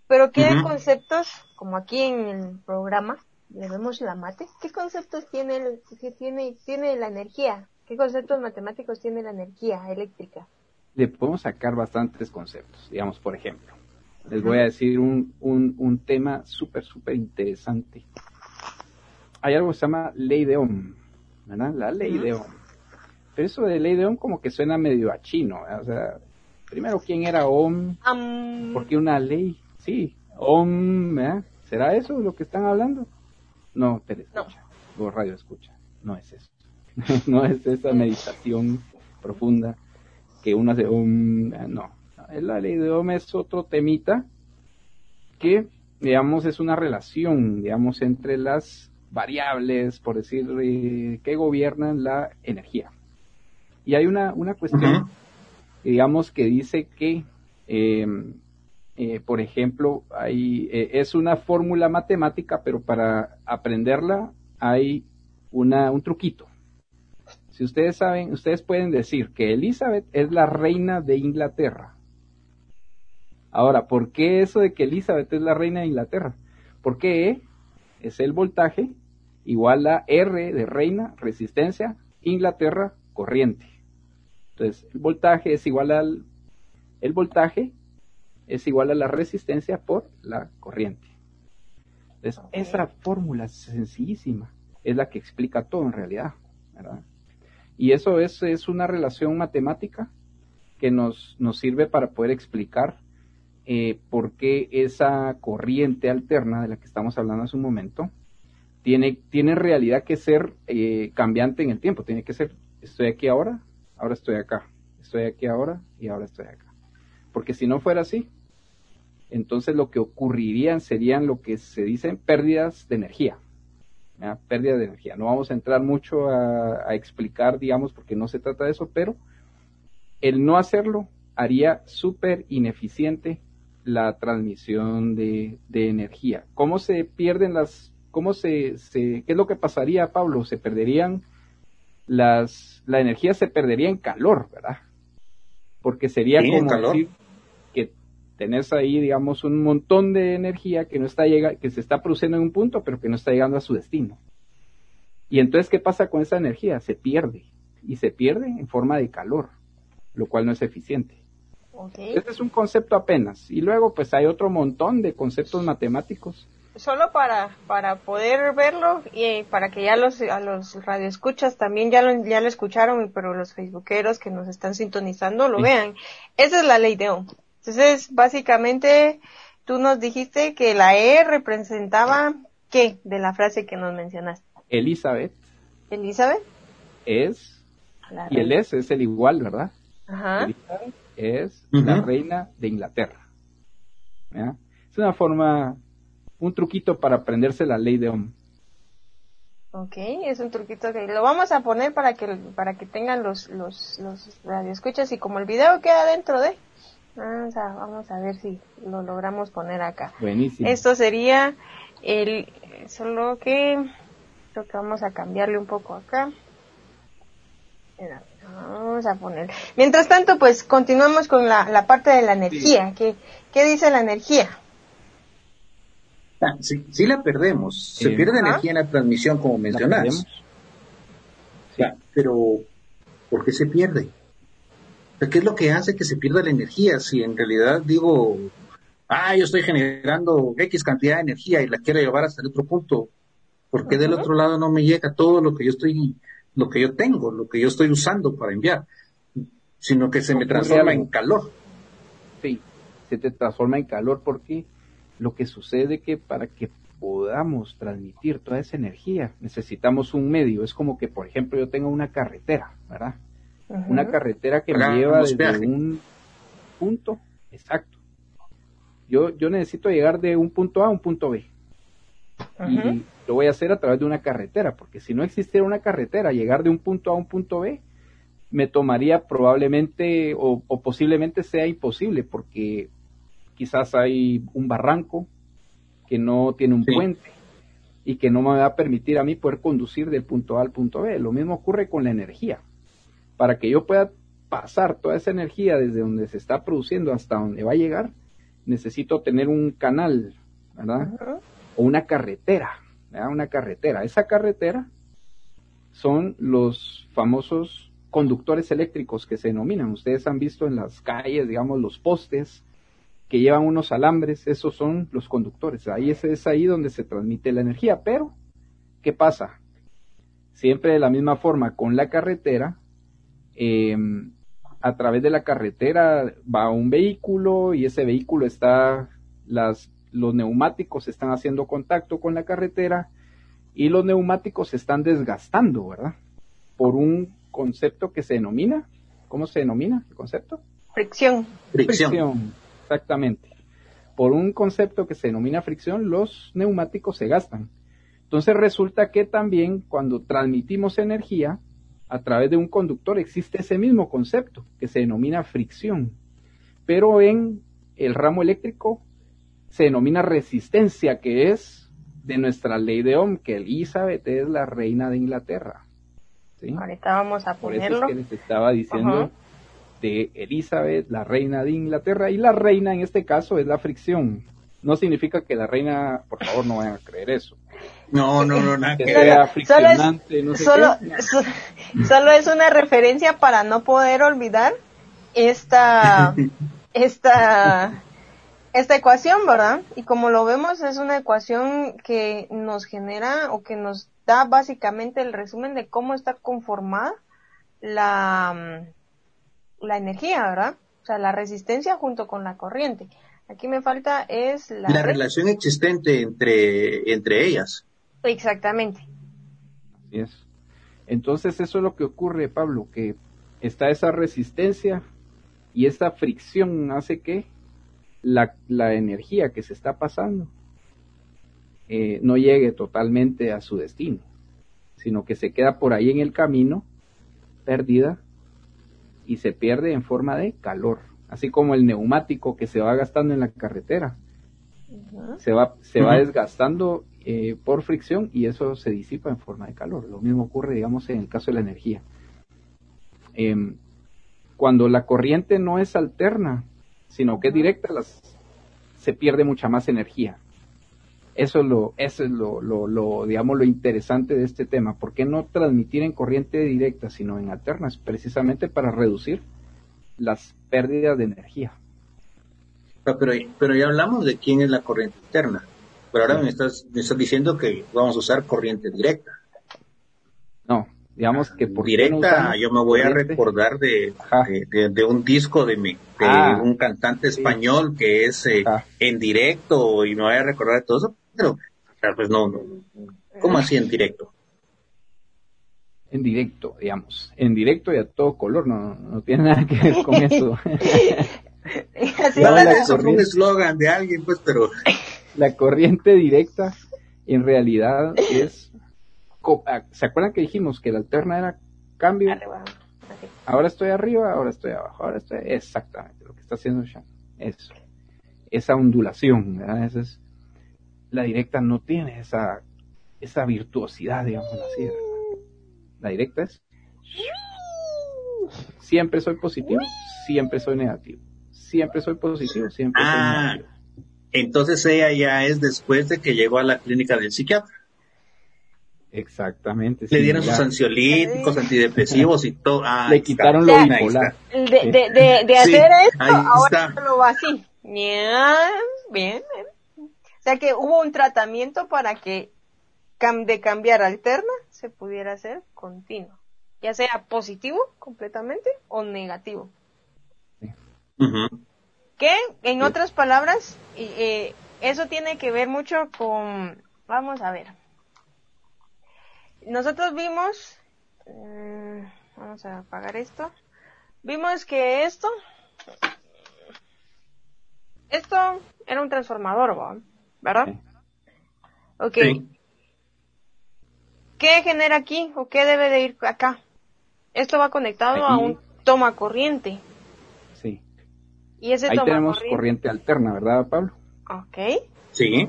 Pero ¿qué conceptos, como aquí en el programa, le vemos la mate, qué conceptos tiene, el, tiene, tiene la energía? ¿Qué conceptos matemáticos tiene la energía eléctrica? Le podemos sacar bastantes conceptos, digamos, por ejemplo les voy a decir un, un, un tema súper, súper interesante. Hay algo que se llama ley de Ohm, ¿verdad? La ley de Ohm. Pero eso de ley de Ohm como que suena medio a chino, O sea, primero, ¿quién era Ohm? ¿Por qué una ley? Sí, Ohm, ¿verdad? ¿Será eso lo que están hablando? No, te escucha, no. radio escucha, no es eso. no es esa meditación profunda que uno hace Om, no, la ley de Ohm es otro temita que, digamos, es una relación, digamos, entre las variables, por decir, eh, que gobiernan la energía. Y hay una, una cuestión, digamos, que dice que, em, eh, por ejemplo, hay, eh, es una fórmula matemática, pero para aprenderla hay una, un truquito. Si ustedes saben, ustedes pueden decir que Elizabeth es la reina de Inglaterra. Ahora, ¿por qué eso de que Elizabeth es la reina de Inglaterra? Porque E es el voltaje igual a R de reina, resistencia, Inglaterra, corriente. Entonces, el voltaje es igual al el voltaje es igual a la resistencia por la corriente. Esa fórmula sencillísima es la que explica todo en realidad. Y eso es, es una relación matemática que nos, nos sirve para poder explicar eh, por qué esa corriente alterna de la que estamos hablando hace un momento tiene, tiene en realidad que ser eh, cambiante en el tiempo. Tiene que ser, estoy aquí ahora, ahora estoy acá, estoy aquí ahora y ahora estoy acá. Porque si no fuera así, entonces lo que ocurrirían serían lo que se dicen pérdidas de energía. Pérdida de energía. No vamos a entrar mucho a, a, explicar, digamos, porque no se trata de eso, pero el no hacerlo haría súper ineficiente la transmisión de, energía. ¿Cómo se pierden las, cómo se, qué es lo que pasaría, Pablo? Se perderían las, la energía se perdería en calor, ¿verdad? Porque sería como decir que tenés ahí, digamos, un montón de energía que no está llega, que se está produciendo en un punto, pero que no está llegando a su destino. Y entonces, ¿qué pasa con esa energía? Se pierde. Y se pierde en forma de calor, lo cual no es eficiente. Este es un concepto apenas. Y luego pues hay otro montón de conceptos matemáticos. Solo para, para poder verlo y para que ya los, a los radioescuchas también ya lo, ya lo escucharon, pero los facebookeros que nos están sintonizando lo vean. Esa es la ley de Ohm. Entonces, básicamente, tú nos dijiste que la E representaba qué de la frase que nos mencionaste. Elizabeth. Elizabeth. Es. Y el S es el igual, ¿verdad? Ajá es la reina de Inglaterra. Es una forma, un truquito para aprenderse la ley de Ohm. Ok, es un truquito que lo vamos a poner para que para que tengan los los los radioescuchas y como el video queda dentro de vamos a, vamos a ver si lo logramos poner acá. Buenísimo. Esto sería el solo que creo que vamos a cambiarle un poco acá. Vamos a poner. Mientras tanto, pues continuamos con la, la parte de la energía. ¿Qué, ¿Qué, dice la energía? Ah, sí, la perdemos. Se pierde energía en la transmisión, como mencionas. pero, ¿por qué se pierde? ¿Qué es lo que hace que se pierda la energía? Si en realidad digo, ah, yo estoy generando X cantidad de energía y la quiero llevar hasta el otro punto, ¿por qué del otro lado no me llega todo lo que yo estoy lo que yo tengo, lo que yo estoy usando para enviar, sino que se me transforma en calor. Sí, se te transforma en calor porque lo que sucede que para que podamos transmitir toda esa energía necesitamos un medio. Es como que, por ejemplo, yo tengo una carretera, ¿verdad? Una carretera que me lleva desde un punto exacto. Yo, yo necesito llegar de un punto A a un punto B. Y lo voy a hacer a través de una carretera, porque si no existiera una carretera, llegar de un punto A a un punto B, me tomaría probablemente o, posiblemente sea imposible, porque quizás hay un barranco, que no tiene un puente y que no me va a permitir a mí poder conducir del punto A al punto B. Lo mismo ocurre con la energía. Para que yo pueda pasar toda esa energía desde donde se está produciendo hasta donde va a llegar, necesito tener un canal, ¿verdad? O una carretera, ¿verdad? Una carretera. Esa carretera son los famosos conductores eléctricos que se denominan. Ustedes han visto en las calles, digamos, los postes que llevan unos alambres, esos son los conductores. Ahí es, es ahí donde se transmite la energía. Pero, ¿qué pasa? Siempre de la misma forma, con la carretera, em, a través de la carretera va un vehículo y ese vehículo está, las, los neumáticos están haciendo contacto con la carretera y los neumáticos se están desgastando, ¿verdad? Por un concepto que se denomina, ¿cómo se denomina el concepto? Fricción. Fricción exactamente. Por un concepto que se denomina fricción, los neumáticos se gastan. Entonces resulta que también cuando transmitimos energía a través de un conductor existe ese mismo concepto que se denomina fricción. Pero en el ramo eléctrico se denomina resistencia, que es de nuestra ley de Ohm, que Elizabeth es la reina de Inglaterra. Ahorita vamos a ponerlo. Por eso es que les estaba diciendo de Elizabeth, la reina de Inglaterra, y la reina en este caso es la fricción. No significa que la reina, por favor, no vayan a creer eso. No, no, no, nada que sea friccionante, no sé solo, solo es una referencia para no poder olvidar esta, esta, esta ecuación, ¿verdad? Y como lo vemos, es una ecuación que nos genera o que nos da básicamente el resumen de cómo está conformada la, la energía, ¿verdad? O sea, la resistencia junto con la corriente. Aquí me falta es la... La relación existente entre, entre ellas. Exactamente. Así es. Entonces eso es lo que ocurre, Pablo, que está esa resistencia y esta fricción hace que la, la energía que se está pasando eh, no llegue totalmente a su destino, sino que se queda por ahí en el camino, perdida, y se pierde en forma de calor, así como el neumático que se va gastando en la carretera. Se va, se va desgastando eh, por fricción y eso se disipa en forma de calor. Lo mismo ocurre, digamos, en el caso de la energía. Em, cuando la corriente no es alterna, sino que es directa, las, se pierde mucha más energía. Eso es lo, eso es lo, lo, digamos, lo interesante de este tema. ¿Por qué no transmitir en corriente directa, sino en alternas? Precisamente para reducir las pérdidas de energía. Ah, pero, pero ya hablamos de quién es la corriente interna. Pero ahora me, estás, me estás diciendo que vamos a usar corriente directa. No, digamos que por directa yo me voy a recordar de, de, un disco de, mi, de ah, un cantante español que es eh, en directo y me voy a recordar de todo eso pero pues no, no, ¿cómo así en directo? En directo, digamos, en directo y a todo color, no, no tiene nada que ver con eso. así es un eslogan de alguien, pues, pero... La corriente directa en realidad es... Ah, ¿Se acuerdan que dijimos que la alterna era cambio? Ahora estoy arriba, ahora estoy abajo, ahora estoy... Exactamente, lo que está haciendo Sean. Eso. Esa ondulación, ¿verdad? Esa es la directa no tiene esa, esa virtuosidad, digamos así. La directa es siempre soy positivo, siempre soy negativo. Siempre soy positivo, siempre soy ah, negativo. Entonces ella ya es después de que llegó a la clínica del psiquiatra. Exactamente. Le dieron sus ansiolíticos, antidepresivos y todo. Ah, Le quitaron lo bipolar. De, de, de, de hacer esto, ahora lo va así. Bien, bien sea que hubo un tratamiento para que de cambiar alterna se pudiera hacer continuo, ya sea positivo completamente o negativo. Que, en otras palabras, eh, eso tiene que ver mucho con, vamos a ver, nosotros vimos, mm, vamos a apagar esto, vimos que esto, esto era un transformador. ¿verdad? Ok. ¿Qué genera aquí o qué debe de ir acá? Esto va conectado a un toma corriente. Y ese Ahí tenemos corriente. alterna, ¿verdad, Pablo? Ok. Sí.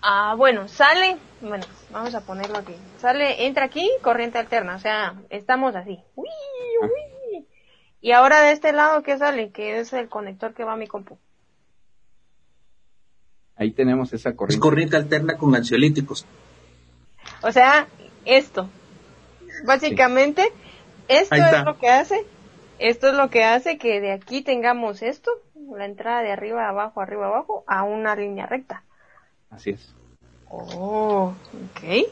Ah, bueno, sale, bueno, vamos a ponerlo aquí. Sale, entra aquí, corriente alterna, o sea, estamos así. Uy, uy. Y ahora de este lado, ¿qué sale? Que es el conector que va a mi compu. Ahí tenemos esa Es corriente. corriente alterna con ansiolíticos. O sea, esto. Básicamente, esto es lo que hace, esto es lo que hace que de aquí tengamos esto, la entrada de arriba a abajo, arriba a abajo, a una línea recta. Así es. Oh, ok.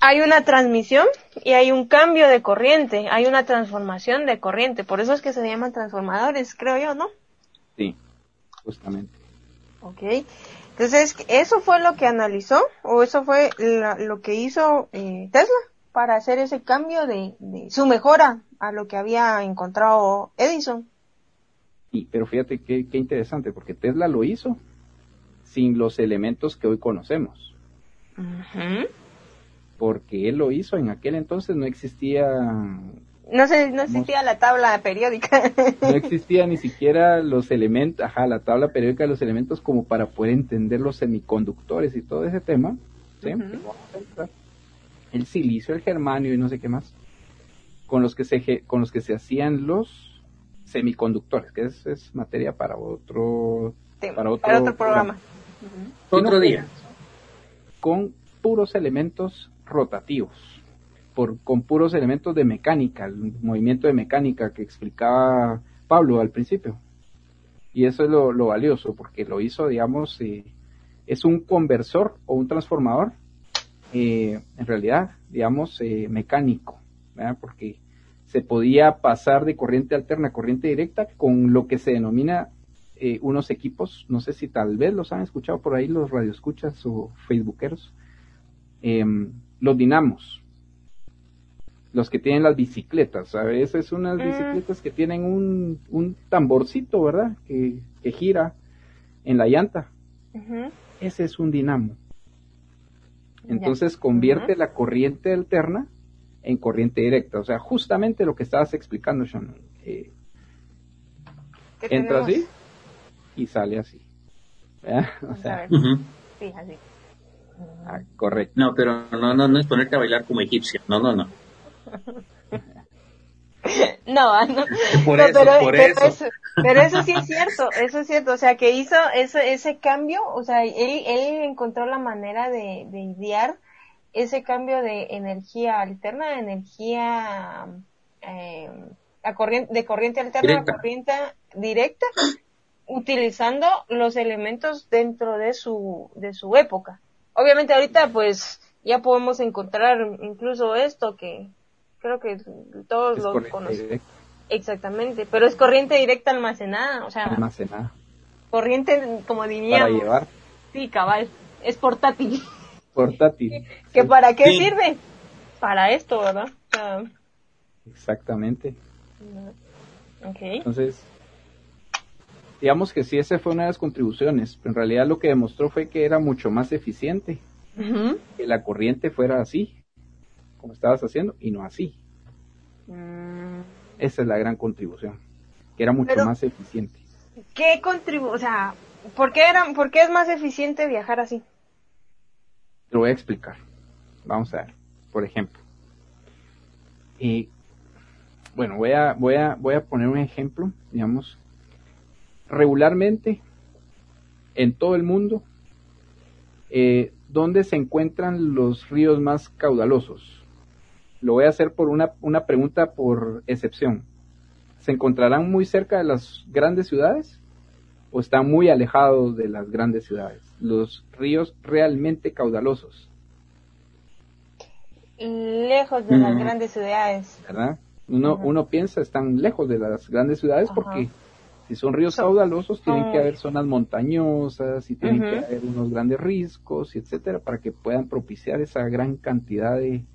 Hay una transmisión y hay un cambio de corriente, hay una transformación de corriente, por eso es que se llaman transformadores, creo yo, ¿no? Sí, justamente. Ok. Entonces, ¿eso fue lo que analizó o eso fue la- lo que hizo eh, Tesla para hacer ese cambio de, de su mejora a lo que había encontrado Edison? Y, pero fíjate qué, qué interesante, porque Tesla lo hizo sin los elementos que hoy conocemos. Ujú. Porque él lo hizo en aquel entonces no existía No sé, no existía la tabla periódica. no existía ni siquiera los elementos, ajá, la tabla periódica de los elementos como para poder entender los semiconductores y todo ese tema. ¿sí? El silicio, el germanio y no sé qué más, con los que se con los que se hacían los semiconductores, que es, es materia para otro para otro para otro programa. Otro día. con puros elementos rotativos, por, con puros elementos de mecánica, el movimiento de mecánica que explicaba Pablo al principio. Y eso es lo, lo valioso, porque lo hizo, digamos, eh, es un conversor o un transformador, eh, en realidad, digamos, eh, mecánico, ¿verdad? porque se podía pasar de corriente alterna a corriente directa con lo que se denomina eh, unos equipos, no sé si tal vez los han escuchado por ahí los radioescuchas o facebookeros, em, los dinamos, los que tienen las bicicletas, a veces unas Mm. bicicletas que tienen un, un tamborcito, ¿verdad? Que, que gira en la llanta, ese es un dinamo. Entonces convierte la corriente alterna en corriente directa, o sea, justamente lo que estabas explicando, Shannon. eh, ¿Qué entra tenemos? así y sale así. ¿verdad? O sea. Sí, así. ah, correcto. No, pero no, no, no es ponerte a bailar como egipcio. No, no, no. No, no. Por No, eso, pero, por pero eso. pero eso sí es cierto, eso es cierto, o sea, que hizo ese, ese cambio, o sea, él, él encontró la manera de, de idear ese cambio de energía alterna energía eh, a corriente, de corriente alterna Directa. a corriente directa, utilizando los elementos dentro de su, de su época. Obviamente ahorita pues ya podemos encontrar incluso esto que creo que todos Es lo conocen. directa, Exactamente, pero es corriente directa almacenada, o sea, almacenada corriente como para diríamos. llevar Sí, cabal, es portátil. Portátil. ¿Que para qué Sí. sirve? Para esto, ¿verdad? O sea, Exactamente. ok. Entonces, digamos que sí, esa fue una de las contribuciones, pero en realidad lo que demostró fue que era mucho más eficiente que la corriente fuera así, como estabas haciendo, y no así. Mm, Esa es la gran contribución, que era mucho Pero- más eficiente. ¿Qué contribu o sea, ¿por qué, era, ¿por qué es más eficiente viajar así? Lo voy a explicar. Vamos a ver, por ejemplo. Y, bueno, voy a, voy, a, voy a poner un ejemplo, digamos. Regularmente, en todo el mundo, eh, ¿dónde se encuentran los ríos más caudalosos? Lo voy a hacer por una, una pregunta por excepción. ¿Se encontrarán muy cerca de las grandes ciudades o están muy alejados de las grandes ciudades? Los ríos realmente caudalosos, Lejos de las Mm. grandes ciudades. ¿verdad? Uno, uno piensa están lejos de las grandes ciudades porque si son ríos caudalosos tienen que haber zonas montañonas y tienen que haber unos grandes riscos y etcétera para que puedan propiciar esa gran cantidad de,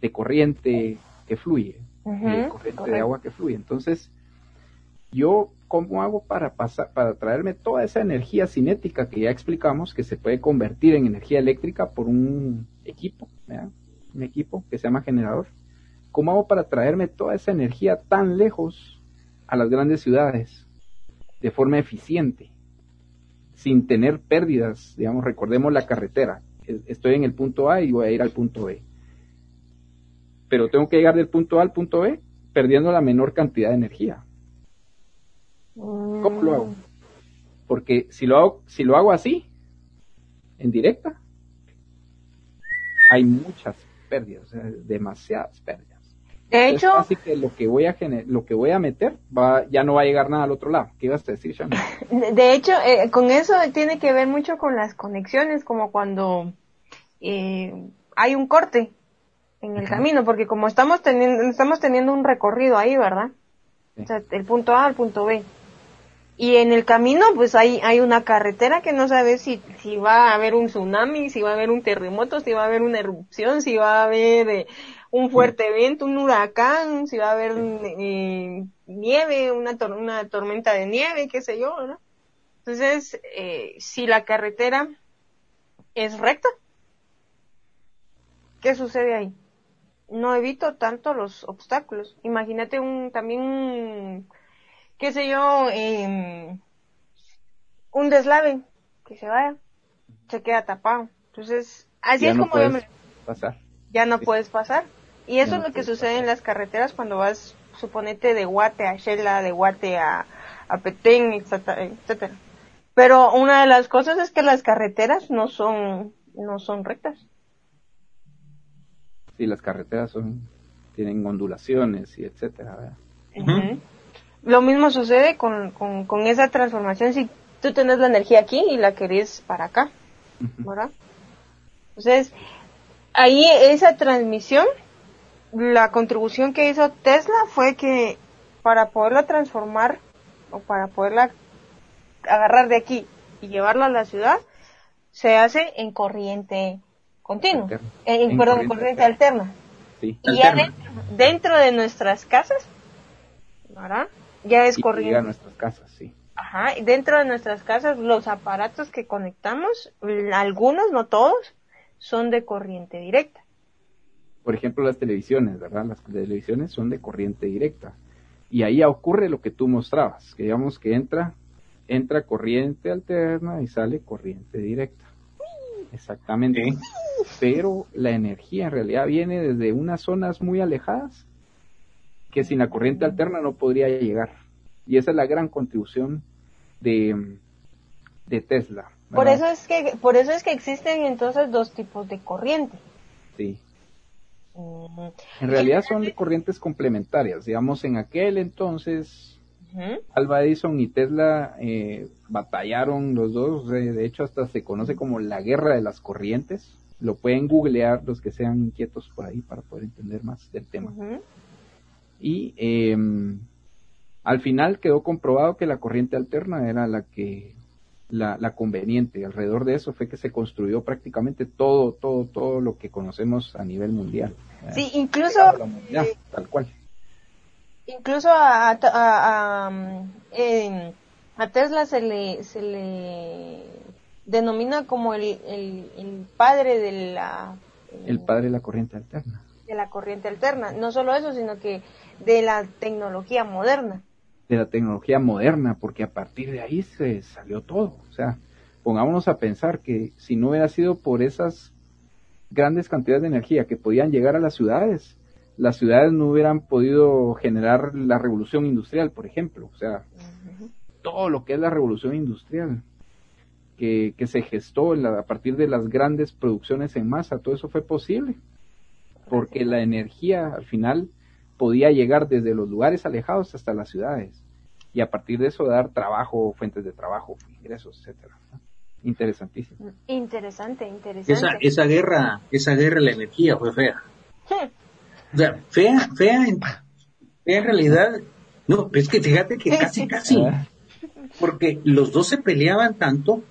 de corriente que fluye, de corriente de agua que fluye. Entonces, yo cómo hago para pasar, para traerme toda esa energía cinética que ya explicamos que se puede convertir en energía eléctrica por un equipo, un equipo que se llama generador. ¿Cómo hago para traerme toda esa energía tan lejos a las grandes ciudades de forma eficiente? sin tener pérdidas, digamos, recordemos la carretera. Estoy en el punto A y voy a ir al punto B. Pero tengo que llegar del punto A al punto B perdiendo la menor cantidad de energía. ¿Cómo lo hago? Porque si lo hago, si lo hago así, en directa, hay muchas pérdidas, demasiadas pérdidas. De hecho, así que lo que voy a lo que voy a meter va, ya no va a llegar nada al otro lado. ¿Qué ibas a decir, Shana? De hecho, eh, con eso tiene que ver mucho con las conexiones, como cuando eh, hay un corte en el camino, porque como estamos teniendo, estamos teniendo un recorrido ahí, ¿verdad? O sea, el punto A al punto B. Y en el camino, pues hay, hay una carretera que no sabe si, si va a haber un tsunami, si va a haber un terremoto, si va a haber una erupción, si va a haber eh, un fuerte viento, un huracán, si va a haber eh, nieve, una, una tormenta de nieve, qué sé yo, ¿no? Entonces, eh, si la carretera es recta, ¿qué sucede ahí? No evito tanto los obstáculos. Imagínate un, también qué sé yo, eh, un deslave que se vaya, se queda tapado. Entonces, así es como yo me... pasar. Ya no puedes pasar. Y eso es lo que sucede en las carreteras cuando vas, suponete, de Guate a Shela, de Guate a, a Petén, etcétera, Pero una de las cosas es que las carreteras no son, no son rectas. Sí, las carreteras son, tienen ondulaciones y etcétera. Lo mismo sucede con, con, con, esa transformación si tú tienes la energía aquí y la querés para acá, ¿verdad? Entonces, ahí esa transmisión la contribución que hizo Tesla fue que para poderla transformar o para poderla agarrar de aquí y llevarla a la ciudad, se hace en corriente continua, en, perdón, corriente, alterna. y ya dentro, de nuestras casas, ¿verdad? Ya es corriente. nuestras casas, sí. Ajá, dentro de nuestras casas los aparatos que conectamos, algunos, no todos, son de corriente directa por ejemplo, las televisiones, ¿verdad? Las televisiones son de corriente directa. Y ahí ocurre lo que tú mostrabas, que digamos que entra, entra corriente alterna y sale corriente directa. Exactamente. Pero la energía en realidad viene desde unas zonas muy alejadas que sin la corriente alterna no podría llegar. Y esa es la gran contribución de, de Tesla. Por eso es que por eso es que existen entonces dos tipos de corriente. Sí. En realidad son corrientes complementarias. Digamos, en aquel entonces, Alba Edison y Tesla eh, batallaron los dos. De, hecho, hasta se conoce como la guerra de las corrientes. Lo pueden googlear los que sean inquietos por ahí para poder entender más del tema. Y em, al final quedó comprobado que la corriente alterna era la que la, conveniente. Alrededor de eso fue que se construyó prácticamente todo, todo, todo lo que conocemos a nivel mundial. Sí, incluso... Eh, tal cual. Incluso a, a, a, Tesla se le, se le denomina como el, el, padre de la... El padre de la corriente alterna. De la corriente alterna. No solo eso, sino que de la tecnología moderna de la tecnología moderna, porque a partir de ahí se salió todo. O sea, pongámonos a pensar que si no hubiera sido por esas grandes cantidades de energía que podían llegar a las ciudades, las ciudades no hubieran podido generar la revolución industrial, por ejemplo. O sea, todo lo que es la revolución industrial que, que se gestó a partir de las grandes producciones en masa, todo eso fue posible. Porque la energía al final podía llegar desde los lugares alejados hasta las ciudades y a partir de eso dar trabajo, fuentes de trabajo, ingresos, etcétera. Interesantísimo. Interesante, interesante. Esa, esa guerra, esa guerra de la energía fue fea. O sea, fea, fea en, fea en realidad, no, es que fíjate que casi, casi, ah. porque los dos se peleaban tanto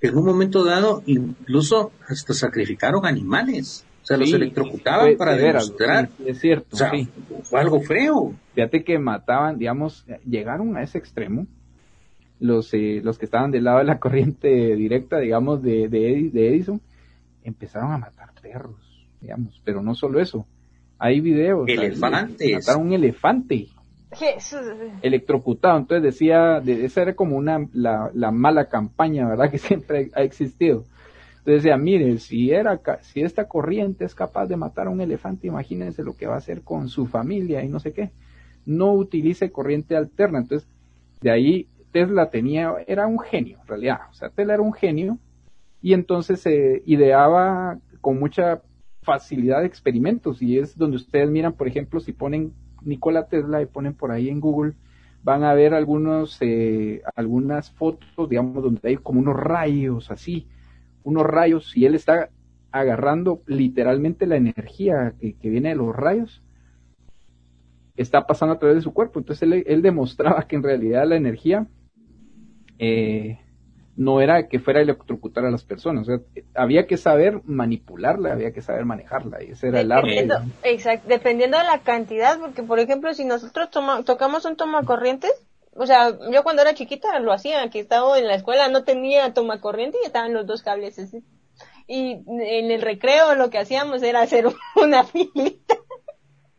que en un momento dado incluso hasta sacrificaron animales. O sea, los electrocutaban para demostrar. es cierto, o sea, Fue algo feo. Fíjate que mataban, digamos, llegaron a ese extremo. Los, eh, los que estaban del lado de la corriente directa, digamos, de, de, Edison, empezaron a matar perros, digamos. Pero no solo eso. Hay videos. Elefantes. mataron un elefante. electrocutado. Entonces decía, de, esa era como una, la, la mala campaña, ¿verdad? Que siempre ha existido. Entonces decía, mire, si, era, si esta corriente es capaz de matar a un elefante, imagínense lo que va a hacer con su familia y no sé qué. No utilice corriente alterna. Entonces, de ahí Tesla tenía, era un genio, en realidad. O sea, Tesla era un genio y entonces se ideaba con mucha facilidad de experimentos y es donde ustedes miran, por ejemplo, si ponen Nikola Tesla y ponen por ahí en Google, van a ver algunos, eh, algunas fotos, digamos, donde hay como unos rayos así, unos rayos, y él está agarrando literalmente la energía que, viene de los rayos, está pasando a través de su cuerpo. Entonces él, él demostraba que en realidad la energía eh, no era que fuera a electrocutar a las personas, había que saber manipularla, había que saber manejarla, y ese era el arte. Exacto, dependiendo de la cantidad, porque por ejemplo, si nosotros tocamos un tomacorrientes, o sea, yo cuando era chiquita lo hacía, que estaba en la escuela, no tenía tomacorriente y estaban los dos cables así. Y en el recreo lo que hacíamos era hacer una filita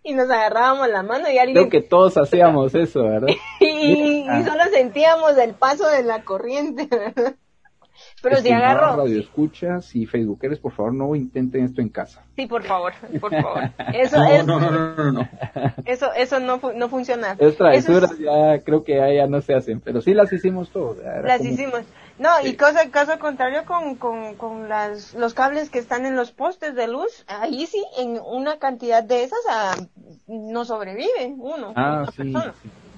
y nos agarrábamos la mano y alguien... Creo que todos hacíamos eso, ¿verdad? y, solo sentíamos el paso de la corriente, ¿verdad? Pero si agarro... Radio escuchas y facebookeres, por favor, no intenten esto en casa. Sí, por favor, por favor. Eso es... No, no, no, no, Eso, eso no, no funciona. Es travesuras ya creo que ya, no se hacen, pero sí las hicimos todos. Las hicimos. No, y cosa, caso contrario con, con, con las, los cables que están en los postes de luz, ahí sí, en una cantidad de esas ah, no sobrevive uno. Ah, sí,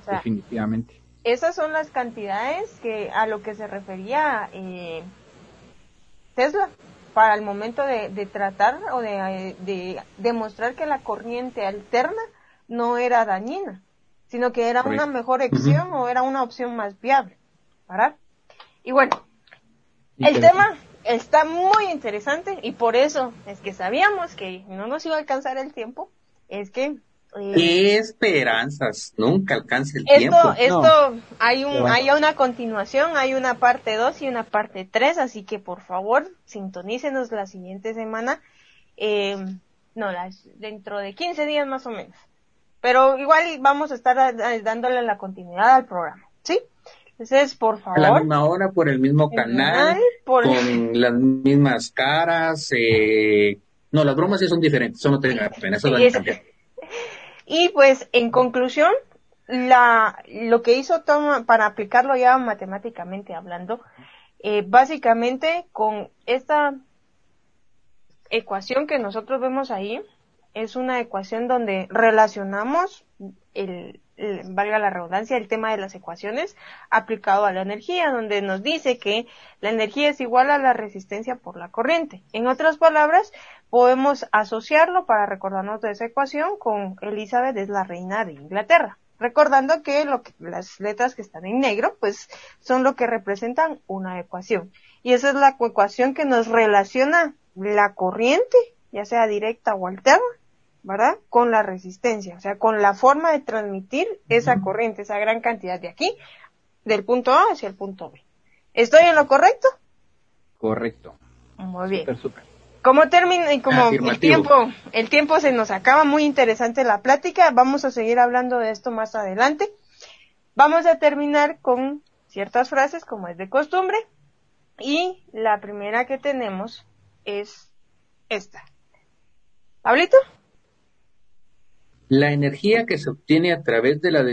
definitivamente. Esas son las cantidades que a lo que se refería eh, Tesla para el momento de, de tratar o de, de, demostrar que la corriente alterna no era dañina, sino que era una mejor opción o era una opción más viable. ¿Verdad? Y bueno, el tema está muy interesante y por eso es que sabíamos que no nos iba a alcanzar el tiempo. Es que eh, ¿Qué esperanzas? Nunca alcance el tiempo. Esto, hay un, hay una continuación, hay una parte 2 y una parte 3, así que por favor, sintonícenos la siguiente semana, eh, no, las, dentro de 15 días más o menos. Pero igual vamos a estar dándole la continuidad al programa, ¿sí? Entonces, por favor. A la misma hora, por el mismo canal, con las mismas caras. Eh... No, las bromas sí son diferentes, eso no tenga pena, eso van a cambiar. Y pues, en conclusión, la, lo que hizo Tom, para aplicarlo ya matemáticamente hablando, eh, básicamente con esta ecuación que nosotros vemos ahí, es una ecuación donde relacionamos el, valga la redundancia, el tema de las ecuaciones aplicado a la energía, donde nos dice que la energía es igual a la resistencia por la corriente. En otras palabras, podemos asociarlo para recordarnos de esa ecuación con Elizabeth es la reina de Inglaterra. Recordando que, lo que las letras que están en negro, pues son lo que representan una ecuación. Y esa es la ecuación que nos relaciona la corriente, ya sea directa o alterna, ¿verdad? Con la resistencia, o sea, con la forma de transmitir esa corriente, esa gran cantidad de aquí, del punto A hacia el punto B. ¿Estoy en lo correcto? Correcto. Muy bien. Como termina y como el tiempo, el tiempo se nos acaba, muy interesante la plática, vamos a seguir hablando de esto más adelante. Vamos a terminar con ciertas frases como es de costumbre y la primera que tenemos es esta. Pablito. La energía que se obtiene a través de la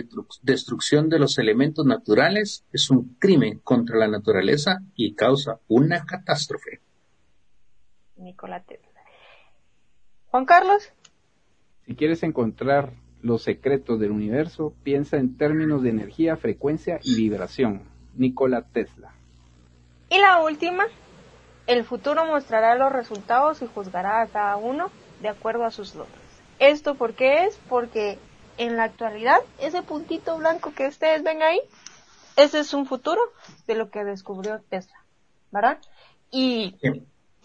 destrucción de los elementos naturales es un crimen contra la naturaleza y causa una catástrofe. Nicolás Juan Carlos. Si quieres encontrar los secretos del universo, piensa en términos de energía, frecuencia y vibración. Nikola Tesla. Y la última, el futuro mostrará los resultados y juzgará a cada uno de acuerdo a sus logros. ¿Esto por qué es? Porque en la actualidad, ese puntito blanco que ustedes ven ahí, ese es un futuro de lo que descubrió Tesla, ¿verdad? Y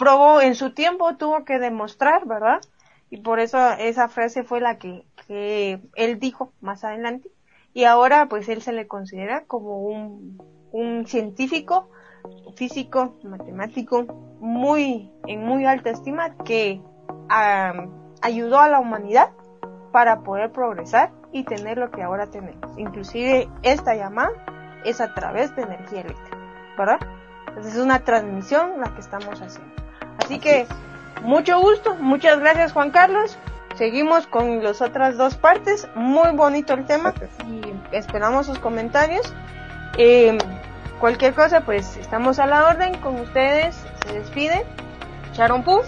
probó, en su tiempo tuvo que demostrar, ¿verdad? Y por eso esa frase fue la que, él dijo más adelante. Y ahora pues él se le considera como un, científico, físico, matemático, muy, en muy alta estima, que ayudó a la humanidad para poder progresar y tener lo que ahora tenemos. Inclusive esta llamada es a través de energía eléctrica, ¿verdad? Entonces es una transmisión la que estamos haciendo. Así, que mucho gusto, muchas gracias Juan Carlos. Seguimos con las otras dos partes. Muy bonito el tema y esperamos sus comentarios. Eh, cualquier cosa, pues estamos a la orden con ustedes. Se despide Sharon Puff,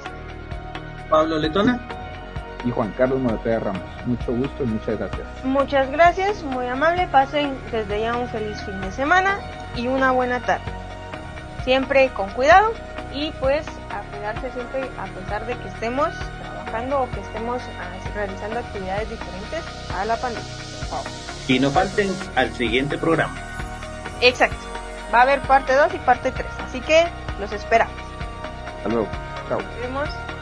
Pablo Letona y Juan Carlos Moratea Ramos. Mucho gusto y muchas gracias. Muchas gracias, muy amable. Pasen desde ya un feliz fin de semana y una buena tarde. Siempre con cuidado y pues cuidarse siempre a pesar de que estemos trabajando o que estemos ah, realizando actividades diferentes a la pandemia. Y no falten al siguiente programa. Exacto. Va a haber parte 2 y parte 3. Así que los esperamos. Hasta luego. Chao. Nos vemos.